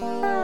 Bye.